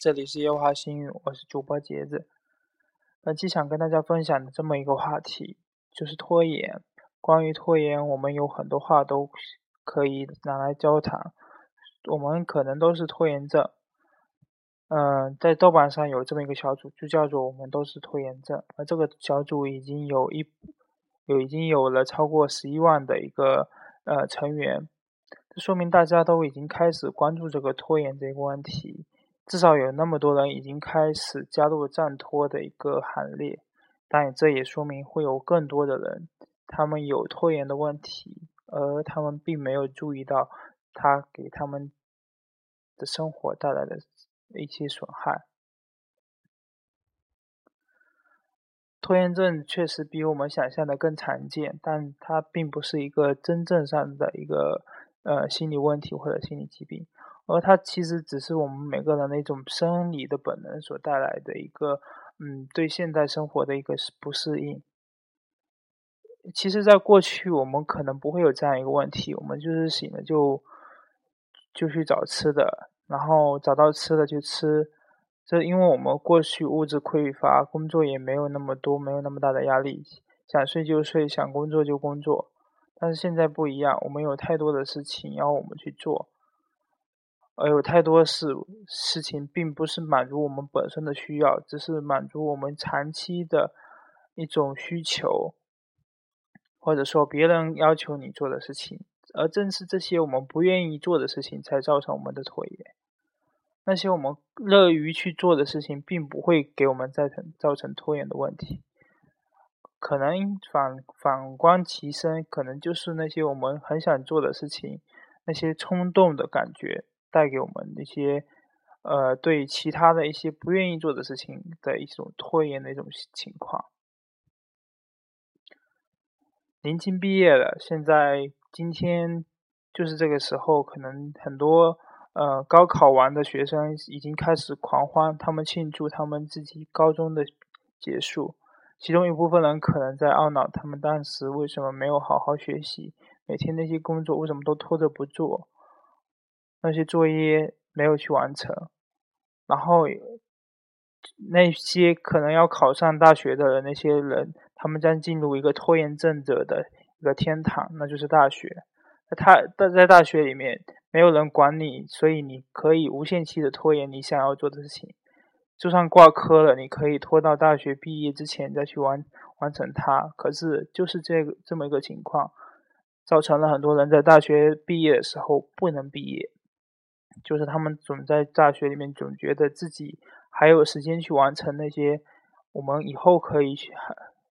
这里是优华星语，我是主播杰子。本期想跟大家分享的这么一个话题，就是拖延。关于拖延，我们有很多话都可以拿来交谈。我们可能都是拖延症。嗯，在豆瓣上有这么一个小组，就叫做“我们都是拖延症”。而这个小组已经有一有已经有了超过十一万的一个呃成员，这说明大家都已经开始关注这个拖延这个问题。至少有那么多人已经开始加入暂拖的一个行列，但这也说明会有更多的人，他们有拖延的问题，而他们并没有注意到他给他们的生活带来的一些损害。拖延症确实比我们想象的更常见，但它并不是一个真正上的一个呃心理问题或者心理疾病。而它其实只是我们每个人的一种生理的本能所带来的一个，嗯，对现代生活的一个不适应。其实，在过去我们可能不会有这样一个问题，我们就是醒了就就去找吃的，然后找到吃的就吃。这因为我们过去物质匮乏，工作也没有那么多，没有那么大的压力，想睡就睡，想工作就工作。但是现在不一样，我们有太多的事情要我们去做。而有太多事事情，并不是满足我们本身的需要，只是满足我们长期的一种需求，或者说别人要求你做的事情。而正是这些我们不愿意做的事情，才造成我们的拖延。那些我们乐于去做的事情，并不会给我们造成造成拖延的问题。可能反反观其身，可能就是那些我们很想做的事情，那些冲动的感觉。带给我们一些，呃，对其他的一些不愿意做的事情的一种拖延的一种情况。临近毕业了，现在今天就是这个时候，可能很多呃高考完的学生已经开始狂欢，他们庆祝他们自己高中的结束。其中一部分人可能在懊恼，他们当时为什么没有好好学习，每天那些工作为什么都拖着不做。那些作业没有去完成，然后那些可能要考上大学的那些人，他们将进入一个拖延症者的一个天堂，那就是大学。他在在大学里面没有人管你，所以你可以无限期的拖延你想要做的事情。就算挂科了，你可以拖到大学毕业之前再去完完成它。可是就是这个这么一个情况，造成了很多人在大学毕业的时候不能毕业。就是他们总在大学里面总觉得自己还有时间去完成那些我们以后可以去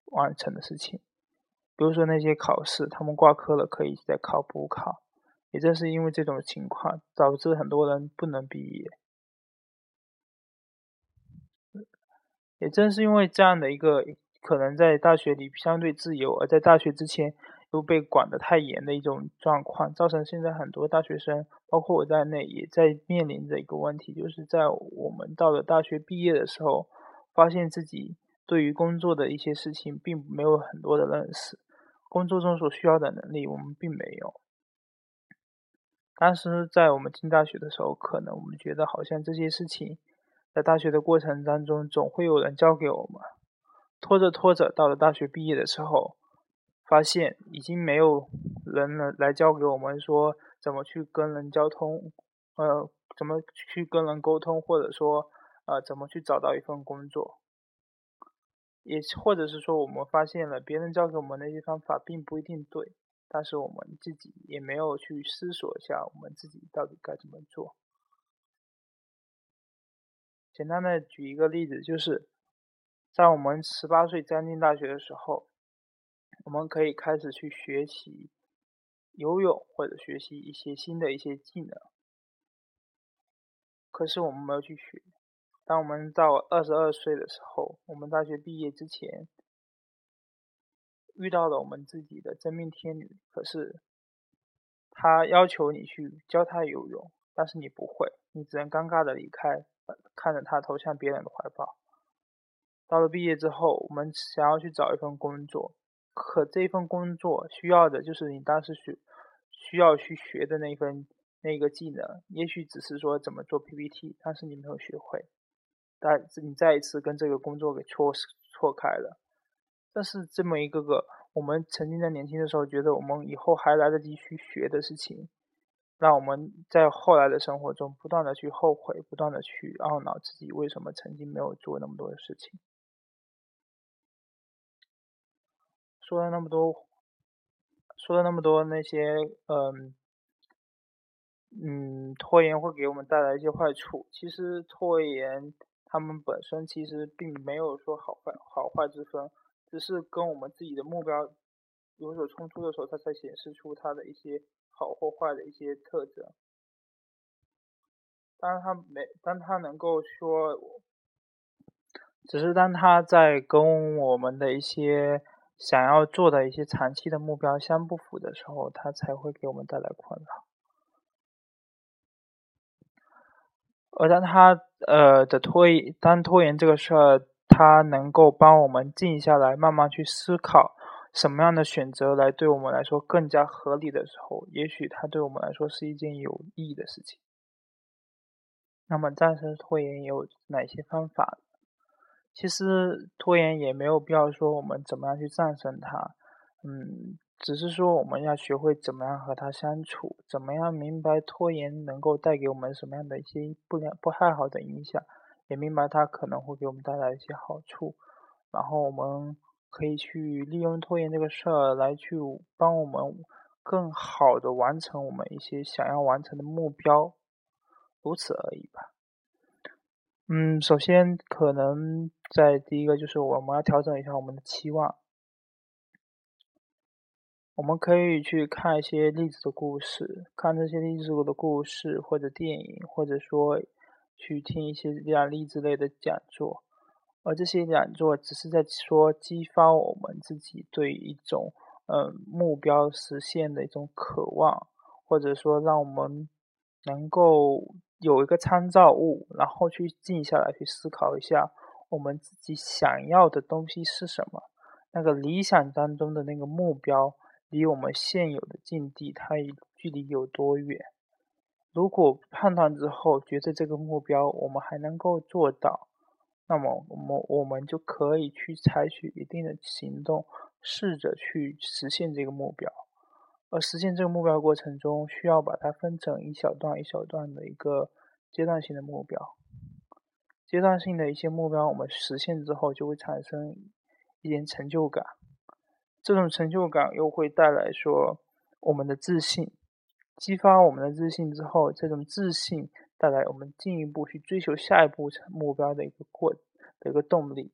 完成的事情，比如说那些考试，他们挂科了可以再考补考。也正是因为这种情况，导致很多人不能毕业。也正是因为这样的一个可能在大学里相对自由，而在大学之前。都被管得太严的一种状况，造成现在很多大学生，包括我在内，也在面临着一个问题，就是在我们到了大学毕业的时候，发现自己对于工作的一些事情并没有很多的认识，工作中所需要的能力我们并没有。当时在我们进大学的时候，可能我们觉得好像这些事情，在大学的过程当中总会有人教给我们，拖着拖着，到了大学毕业的时候。发现已经没有人能来教给我们说怎么去跟人交通，呃，怎么去跟人沟通，或者说呃怎么去找到一份工作，也或者是说我们发现了别人教给我们那些方法并不一定对，但是我们自己也没有去思索一下我们自己到底该怎么做。简单的举一个例子，就是在我们十八岁刚进大学的时候。我们可以开始去学习游泳，或者学习一些新的一些技能。可是我们没有去学。当我们到二十二岁的时候，我们大学毕业之前，遇到了我们自己的真命天女。可是，他要求你去教他游泳，但是你不会，你只能尴尬的离开，看着他投向别人的怀抱。到了毕业之后，我们想要去找一份工作。可这份工作需要的就是你当时需需要去学的那份那个技能，也许只是说怎么做 PPT，但是你没有学会，但是你再一次跟这个工作给错错开了。但是这么一个个我们曾经在年轻的时候觉得我们以后还来得及去学的事情，让我们在后来的生活中不断的去后悔，不断的去懊恼自己为什么曾经没有做那么多的事情。说了那么多，说了那么多那些，嗯，嗯，拖延会给我们带来一些坏处。其实拖延，他们本身其实并没有说好坏好坏之分，只是跟我们自己的目标有所冲突的时候，它才显示出它的一些好或坏的一些特征。当然，他没，当他能够说，只是当他在跟我们的一些。想要做的一些长期的目标相不符的时候，它才会给我们带来困扰。而当他呃的拖延，当拖延这个事儿，它能够帮我们静下来，慢慢去思考什么样的选择来对我们来说更加合理的时候，也许它对我们来说是一件有意义的事情。那么战胜拖延有哪些方法？其实拖延也没有必要说我们怎么样去战胜它，嗯，只是说我们要学会怎么样和它相处，怎么样明白拖延能够带给我们什么样的一些不良不太好的影响，也明白它可能会给我们带来一些好处，然后我们可以去利用拖延这个事儿来去帮我们更好的完成我们一些想要完成的目标，如此而已吧。嗯，首先可能在第一个就是我们要调整一下我们的期望。我们可以去看一些励志的故事，看这些励志的故事或者电影，或者说去听一些这样励志类的讲座。而这些讲座只是在说激发我们自己对一种嗯目标实现的一种渴望，或者说让我们能够。有一个参照物，然后去静下来去思考一下，我们自己想要的东西是什么？那个理想当中的那个目标，离我们现有的境地，它距离有多远？如果判断之后觉得这个目标我们还能够做到，那么我们我们就可以去采取一定的行动，试着去实现这个目标。而实现这个目标过程中，需要把它分成一小段一小段的一个阶段性的目标。阶段性的一些目标，我们实现之后就会产生一点成就感。这种成就感又会带来说我们的自信，激发我们的自信之后，这种自信带来我们进一步去追求下一步目标的一个过的一个动力。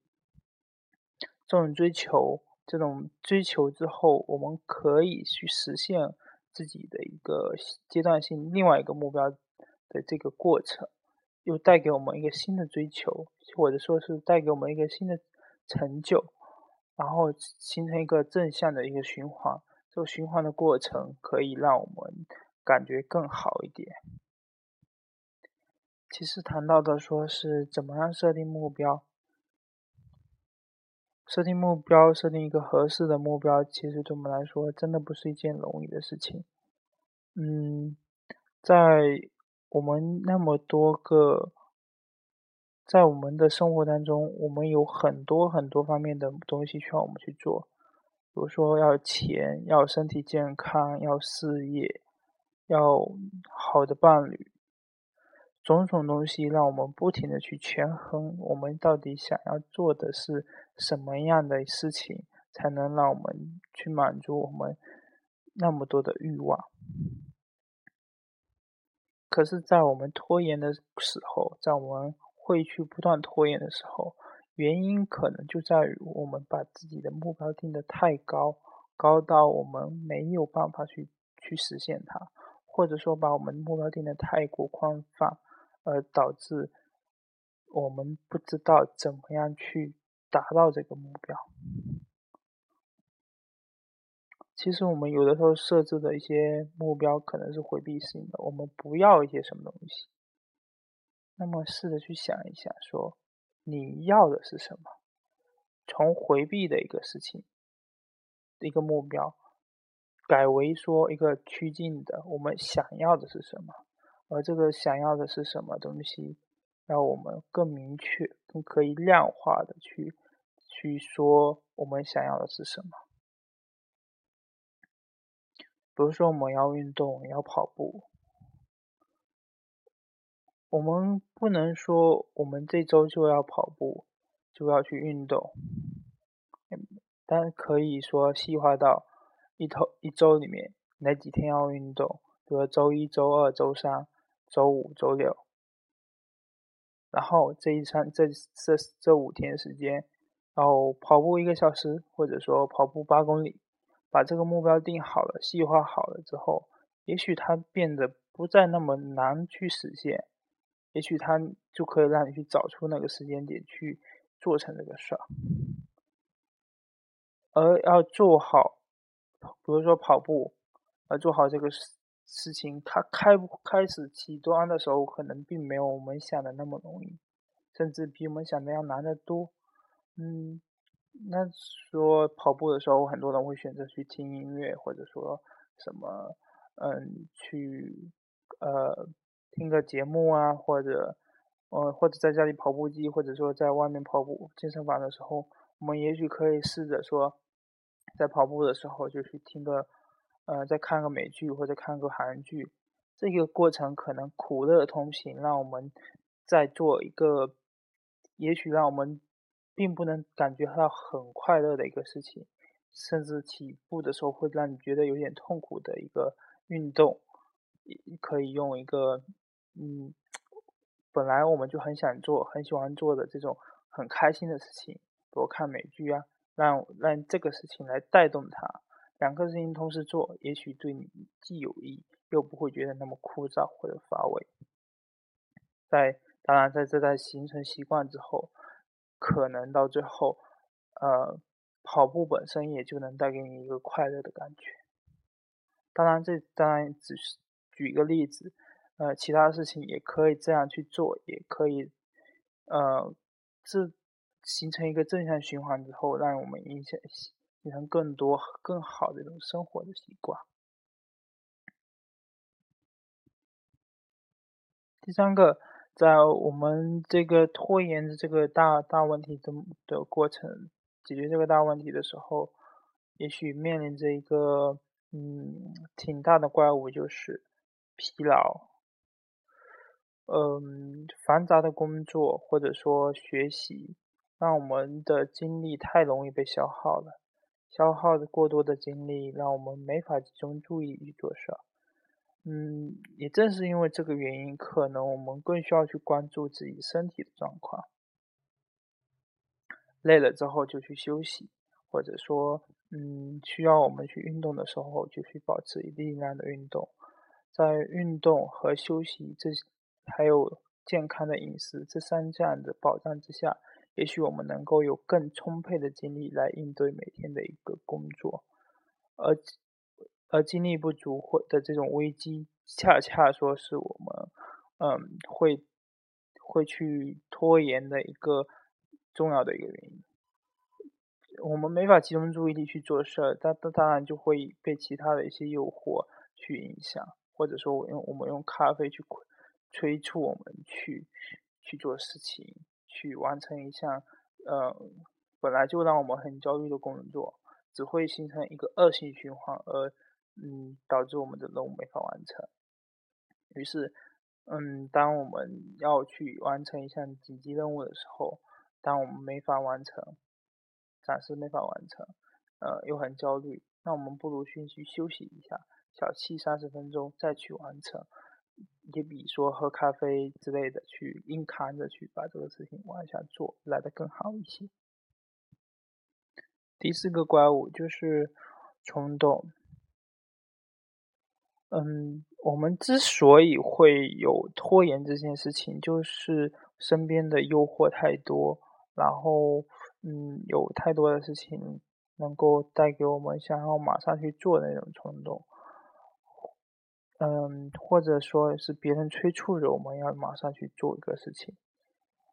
这种追求。这种追求之后，我们可以去实现自己的一个阶段性另外一个目标的这个过程，又带给我们一个新的追求，或者说是带给我们一个新的成就，然后形成一个正向的一个循环。这个循环的过程可以让我们感觉更好一点。其实谈到的说是怎么样设定目标。设定目标，设定一个合适的目标，其实对我们来说，真的不是一件容易的事情。嗯，在我们那么多个，在我们的生活当中，我们有很多很多方面的东西需要我们去做，比如说要钱，要身体健康，要事业，要好的伴侣。种种东西让我们不停的去权衡，我们到底想要做的是什么样的事情，才能让我们去满足我们那么多的欲望。可是，在我们拖延的时候，在我们会去不断拖延的时候，原因可能就在于我们把自己的目标定得太高，高到我们没有办法去去实现它，或者说把我们目标定得太过宽泛。而导致我们不知道怎么样去达到这个目标。其实我们有的时候设置的一些目标可能是回避性的，我们不要一些什么东西。那么试着去想一想，说你要的是什么？从回避的一个事情，一个目标，改为说一个趋近的，我们想要的是什么？而这个想要的是什么东西？让我们更明确、更可以量化的去去说我们想要的是什么。比如说，我们要运动，要跑步，我们不能说我们这周就要跑步，就要去运动，但可以说细化到一头一周里面哪几天要运动，比如周一周二周三周五周六，然后这一餐这这这五天时间，然后跑步一个小时，或者说跑步八公里。把这个目标定好了、细化好了之后，也许它变得不再那么难去实现，也许它就可以让你去找出那个时间点去做成这个事儿。而要做好，比如说跑步，要做好这个事情，它开不开始起端的时候，可能并没有我们想的那么容易，甚至比我们想的要难得多。嗯。那说跑步的时候，很多人会选择去听音乐，或者说什么，嗯，去呃听个节目啊，或者，呃，或者在家里跑步机，或者说在外面跑步健身房的时候，我们也许可以试着说，在跑步的时候就去听个，呃，再看个美剧或者看个韩剧，这个过程可能苦乐同行，让我们在做一个，也许让我们。并不能感觉到很快乐的一个事情，甚至起步的时候会让你觉得有点痛苦的一个运动，可以用一个嗯，本来我们就很想做、很喜欢做的这种很开心的事情，比如看美剧啊，让让这个事情来带动它，两个事情同时做，也许对你既有益，又不会觉得那么枯燥或者乏味。在当然，在这在形成习惯之后。可能到最后，呃，跑步本身也就能带给你一个快乐的感觉。当然，这当然只是举一个例子，呃，其他事情也可以这样去做，也可以，呃，这形成一个正向循环之后，让我们影响形成更多更好的一种生活的习惯。第三个。在我们这个拖延的这个大大问题的的过程，解决这个大问题的时候，也许面临着一个嗯挺大的怪物，就是疲劳。嗯，繁杂的工作或者说学习，让我们的精力太容易被消耗了。消耗的过多的精力，让我们没法集中注意力做事。嗯，也正是因为这个原因，可能我们更需要去关注自己身体的状况。累了之后就去休息，或者说，嗯，需要我们去运动的时候就去保持一定量的运动。在运动和休息这还有健康的饮食这三项的保障之下，也许我们能够有更充沛的精力来应对每天的一个工作，而。而精力不足或的这种危机，恰恰说是我们，嗯，会会去拖延的一个重要的一个原因。我们没法集中注意力去做事儿，当当然就会被其他的一些诱惑去影响，或者说我用我们用咖啡去催促我们去去做事情，去完成一项，呃，本来就让我们很焦虑的工作，只会形成一个恶性循环，而。嗯，导致我们的任务没法完成。于是，嗯，当我们要去完成一项紧急任务的时候，当我们没法完成，暂时没法完成，呃，又很焦虑，那我们不如先去休息一下，小憩三十分钟再去完成，也比说喝咖啡之类的去硬扛着去把这个事情往下做来的更好一些。第四个怪物就是冲动。嗯，我们之所以会有拖延这件事情，就是身边的诱惑太多，然后嗯，有太多的事情能够带给我们想要马上去做的那种冲动。嗯，或者说是别人催促着我们要马上去做一个事情。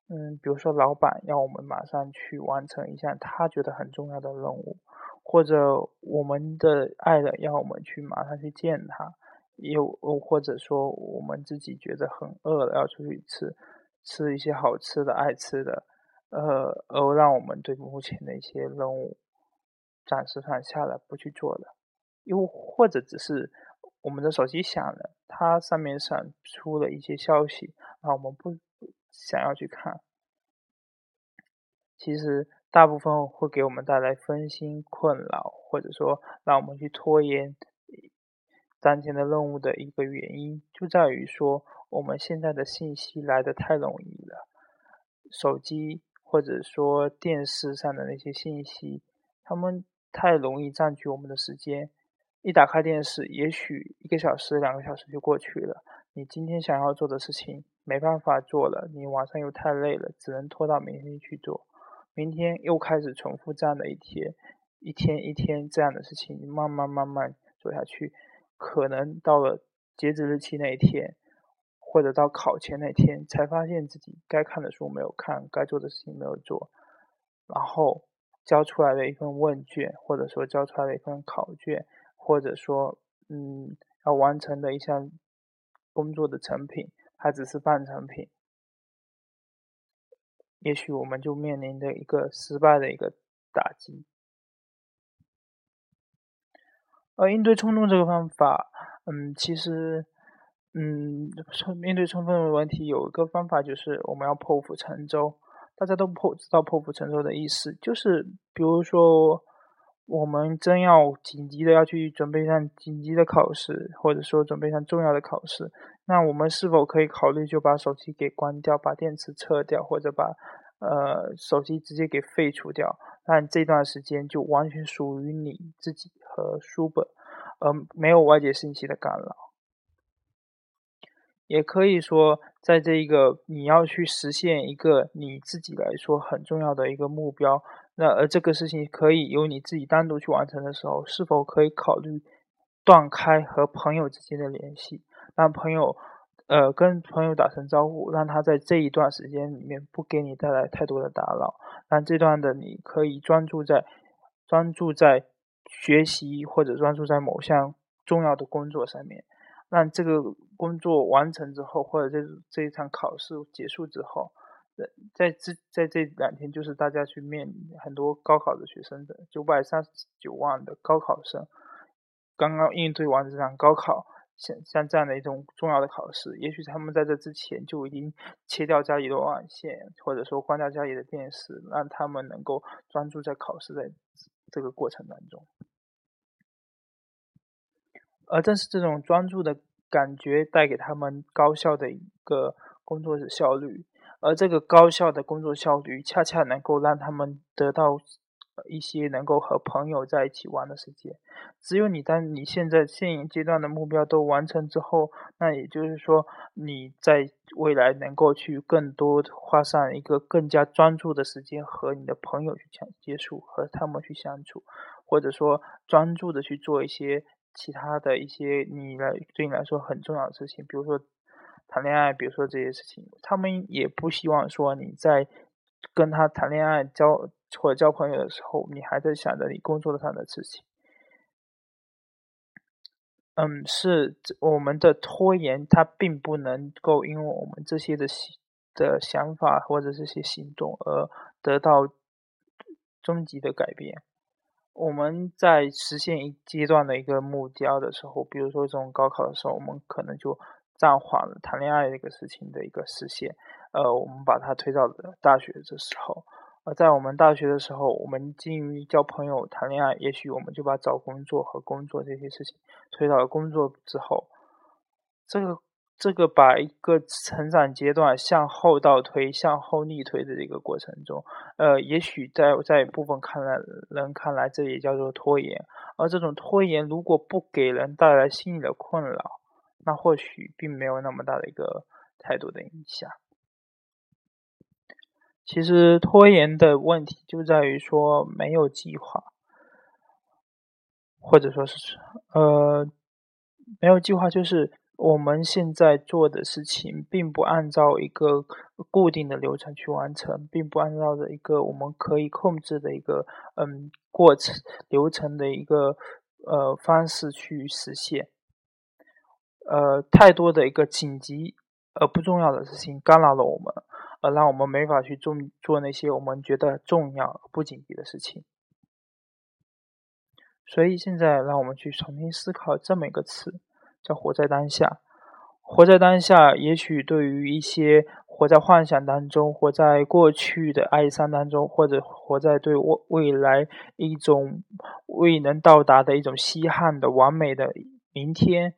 嗯，比如说老板要我们马上去完成一项他觉得很重要的任务，或者我们的爱人要我们去马上去见他。又或者说，我们自己觉得很饿了，要出去吃，吃一些好吃的、爱吃的，呃，而让我们对目前的一些任务暂时放下了，不去做了。又或者只是我们的手机响了，它上面闪出了一些消息，啊，我们不想要去看。其实大部分会给我们带来分心、困扰，或者说让我们去拖延当前的任务的一个原因，就在于说我们现在的信息来的太容易了，手机或者说电视上的那些信息，他们太容易占据我们的时间。一打开电视，也许一个小时、两个小时就过去了。你今天想要做的事情没办法做了，你晚上又太累了，只能拖到明天去做。明天又开始重复这样的一天，一天一天这样的事情，慢慢慢慢做下去，可能到了截止日期那一天，或者到考前那天，才发现自己该看的书没有看，该做的事情没有做，然后交出来的一份问卷，或者说交出来的一份考卷。或者说，嗯，要完成的一项工作的成品，它只是半成品，也许我们就面临着一个失败的一个打击。而应对冲动这个方法，嗯，其实，嗯，面对冲动的问题，有一个方法就是我们要破釜沉舟。大家都破知道破釜沉舟的意思，就是比如说。我们真要紧急的要去准备上紧急的考试，或者说准备上重要的考试，那我们是否可以考虑就把手机给关掉，把电池撤掉，或者把呃手机直接给废除掉？那这段时间就完全属于你自己和书本，而没有外界信息的干扰。也可以说，在这一个你要去实现一个你自己来说很重要的一个目标。那而这个事情可以由你自己单独去完成的时候，是否可以考虑断开和朋友之间的联系，让朋友呃跟朋友打声招呼，让他在这一段时间里面不给你带来太多的打扰，让这段的你可以专注在专注在学习或者专注在某项重要的工作上面，让这个工作完成之后，或者这这一场考试结束之后。在在这在这两天，就是大家去面临很多高考的学生的九百三十九万的高考生，刚刚应对完这场高考，像像这样的一种重要的考试，也许他们在这之前就已经切掉家里的网线，或者说关掉家里的电视，让他们能够专注在考试的这个过程当中。而正是这种专注的感觉，带给他们高效的一个工作的效率。而这个高效的工作效率，恰恰能够让他们得到一些能够和朋友在一起玩的时间。只有你当你现在现阶段的目标都完成之后，那也就是说，你在未来能够去更多花上一个更加专注的时间和你的朋友去相接触，和他们去相处，或者说专注的去做一些其他的一些你来对你来说很重要的事情，比如说。谈恋爱，比如说这些事情，他们也不希望说你在跟他谈恋爱、交或者交朋友的时候，你还在想着你工作上的事情。嗯，是我们的拖延，它并不能够因为我们这些的的想法或者这些行动而得到终极的改变。我们在实现一阶段的一个目标的时候，比如说这种高考的时候，我们可能就。暂缓了谈恋爱这个事情的一个实现，呃，我们把它推到了大学的时候，而在我们大学的时候，我们基于交朋友、谈恋爱，也许我们就把找工作和工作这些事情推到了工作之后，这个这个把一个成长阶段向后倒推、向后逆推的这个过程中，呃，也许在在部分看来人看来，这也叫做拖延，而这种拖延如果不给人带来心理的困扰。那或许并没有那么大的一个态度的影响。其实拖延的问题就在于说没有计划，或者说是呃没有计划，就是我们现在做的事情并不按照一个固定的流程去完成，并不按照着一个我们可以控制的一个嗯过程流程的一个呃方式去实现。呃，太多的一个紧急而不重要的事情干扰了我们，而让我们没法去做做那些我们觉得重要不紧急的事情。所以现在让我们去重新思考这么一个词，叫“活在当下”。活在当下，也许对于一些活在幻想当中、活在过去的哀伤当中，或者活在对未未来一种未能到达的一种稀罕的完美的明天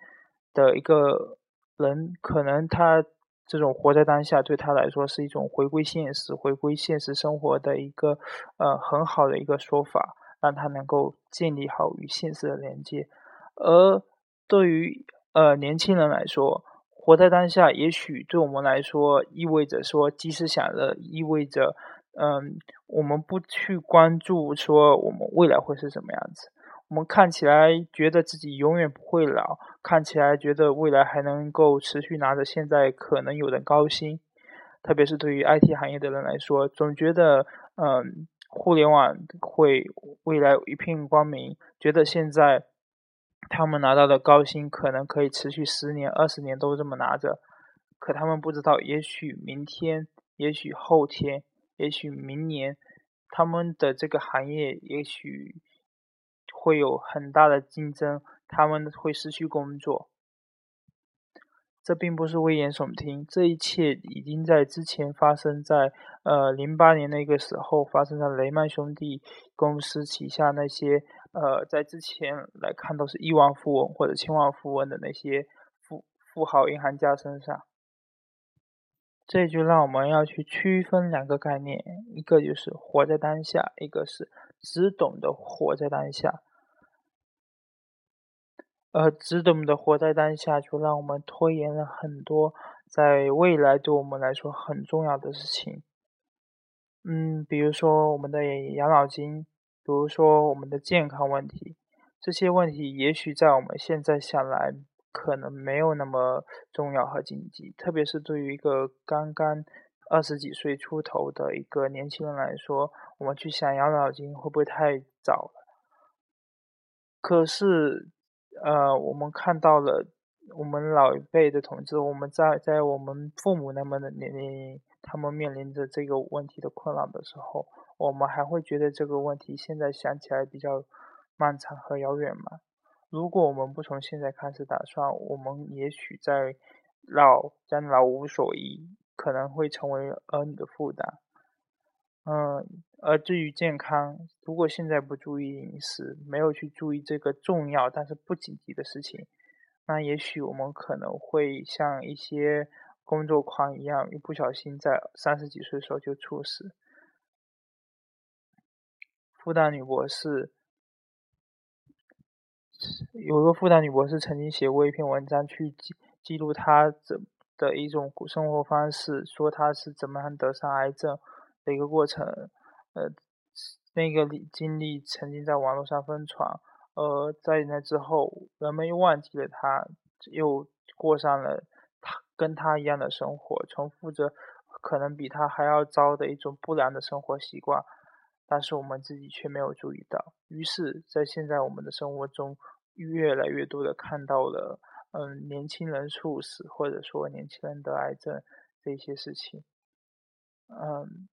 的一个人，可能他这种活在当下对他来说是一种回归现实、回归现实生活的一个呃很好的一个说法，让他能够建立好与现实的连接。而对于呃年轻人来说，活在当下，也许对我们来说意味着说及时享乐，意味着，嗯，我们不去关注说我们未来会是什么样子。我们看起来觉得自己永远不会老，看起来觉得未来还能够持续拿着现在可能有的高薪。特别是对于 IT 行业的人来说，总觉得，嗯，互联网会未来一片光明，觉得现在。他们拿到的高薪可能可以持续十年、二十年都这么拿着，可他们不知道，也许明天，也许后天，也许明年，他们的这个行业也许会有很大的竞争，他们会失去工作。这并不是危言耸听，这一切已经在之前发生在呃零八年那个时候发生在雷曼兄弟公司旗下那些呃在之前来看都是亿万富翁或者千万富翁的那些富富豪银行家身上。这就让我们要去区分两个概念，一个就是活在当下，一个是只懂得活在当下。呃，只懂得活在当下，就让我们拖延了很多在未来对我们来说很重要的事情。嗯，比如说我们的养老金，比如说我们的健康问题，这些问题也许在我们现在想来可能没有那么重要和紧急，特别是对于一个刚刚二十几岁出头的一个年轻人来说，我们去想养老金会不会太早了？可是。呃，我们看到了我们老一辈的同志，我们在在我们父母那么的年龄，他们面临着这个问题的困扰的时候，我们还会觉得这个问题现在想起来比较漫长和遥远吗？如果我们不从现在开始打算，我们也许在老将老无所依，可能会成为儿女的负担。嗯，而至于健康，如果现在不注意饮食，没有去注意这个重要但是不紧急的事情，那也许我们可能会像一些工作狂一样，一不小心在三十几岁的时候就猝死。复旦女博士有一个复旦女博士曾经写过一篇文章，去记记录她怎的一种生活方式，说她是怎么样得上癌症。的一个过程，呃，那个经历曾经在网络上疯传，而在那之后，人们又忘记了他，又过上了他跟他一样的生活，重复着可能比他还要糟的一种不良的生活习惯，但是我们自己却没有注意到。于是，在现在我们的生活中，越来越多的看到了，嗯，年轻人猝死，或者说年轻人得癌症这些事情，嗯。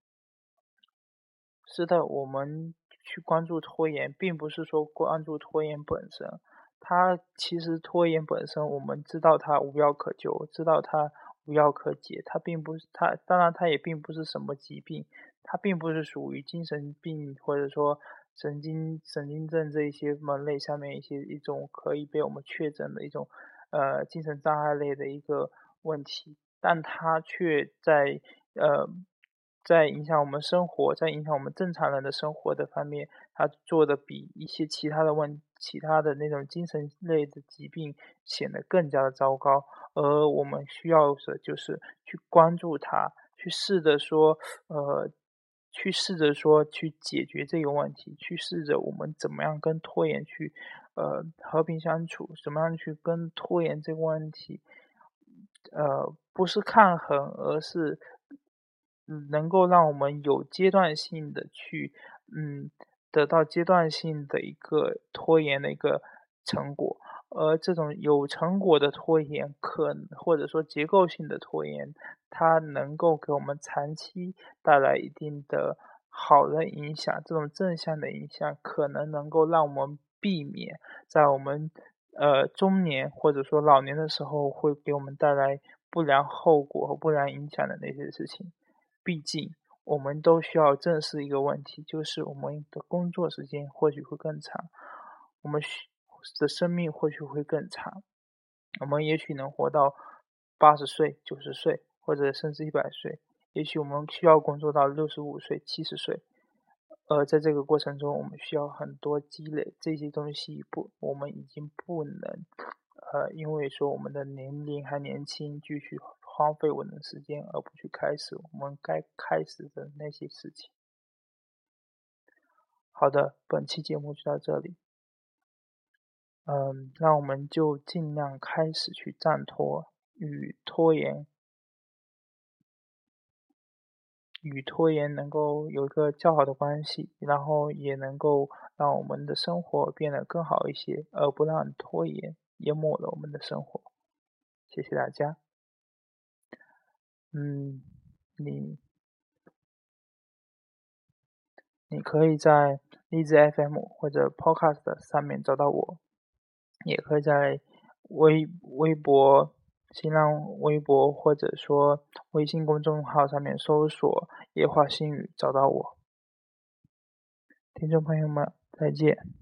是的，我们去关注拖延，并不是说关注拖延本身。它其实拖延本身，我们知道它无药可救，知道它无药可解。它并不是它，当然它也并不是什么疾病，它并不是属于精神病或者说神经神经症这一些门类下面一些一种可以被我们确诊的一种呃精神障碍类的一个问题，但它却在呃。在影响我们生活，在影响我们正常人的生活的方面，他做的比一些其他的问、其他的那种精神类的疾病显得更加的糟糕。而我们需要的就是去关注它，去试着说，呃，去试着说去解决这个问题，去试着我们怎么样跟拖延去，呃，和平相处，怎么样去跟拖延这个问题，呃，不是抗衡，而是。能够让我们有阶段性的去，嗯，得到阶段性的一个拖延的一个成果，而这种有成果的拖延，可或者说结构性的拖延，它能够给我们长期带来一定的好的影响。这种正向的影响，可能能够让我们避免在我们呃中年或者说老年的时候，会给我们带来不良后果和不良影响的那些事情。毕竟，我们都需要正视一个问题，就是我们的工作时间或许会更长，我们需。的生命或许会更长，我们也许能活到八十岁、九十岁，或者甚至一百岁。也许我们需要工作到六十五岁、七十岁。呃，在这个过程中，我们需要很多积累，这些东西不，我们已经不能，呃，因为说我们的年龄还年轻，继续荒废我们的时间，而不去开始我们该开始的那些事情。好的，本期节目就到这里。嗯，那我们就尽量开始去暂拖与拖延，与拖延能够有一个较好的关系，然后也能够让我们的生活变得更好一些，而不让拖延淹没了我们的生活。谢谢大家。嗯，你你可以在荔枝 FM 或者 Podcast 上面找到我。也可以在微微博、新浪微博或者说微信公众号上面搜索“夜话心语”找到我。听众朋友们，再见。